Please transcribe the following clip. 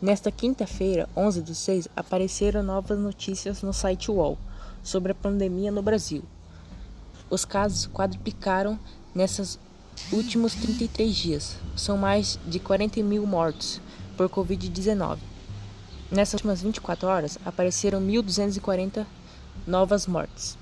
Nesta quinta-feira, 11 de 6, apareceram novas notícias no site UOL sobre a pandemia no Brasil. Os casos quadruplicaram nesses últimos 33 dias. São mais de 40 mil mortos por Covid-19. Nessas últimas 24 horas, apareceram 1.240 novas mortes.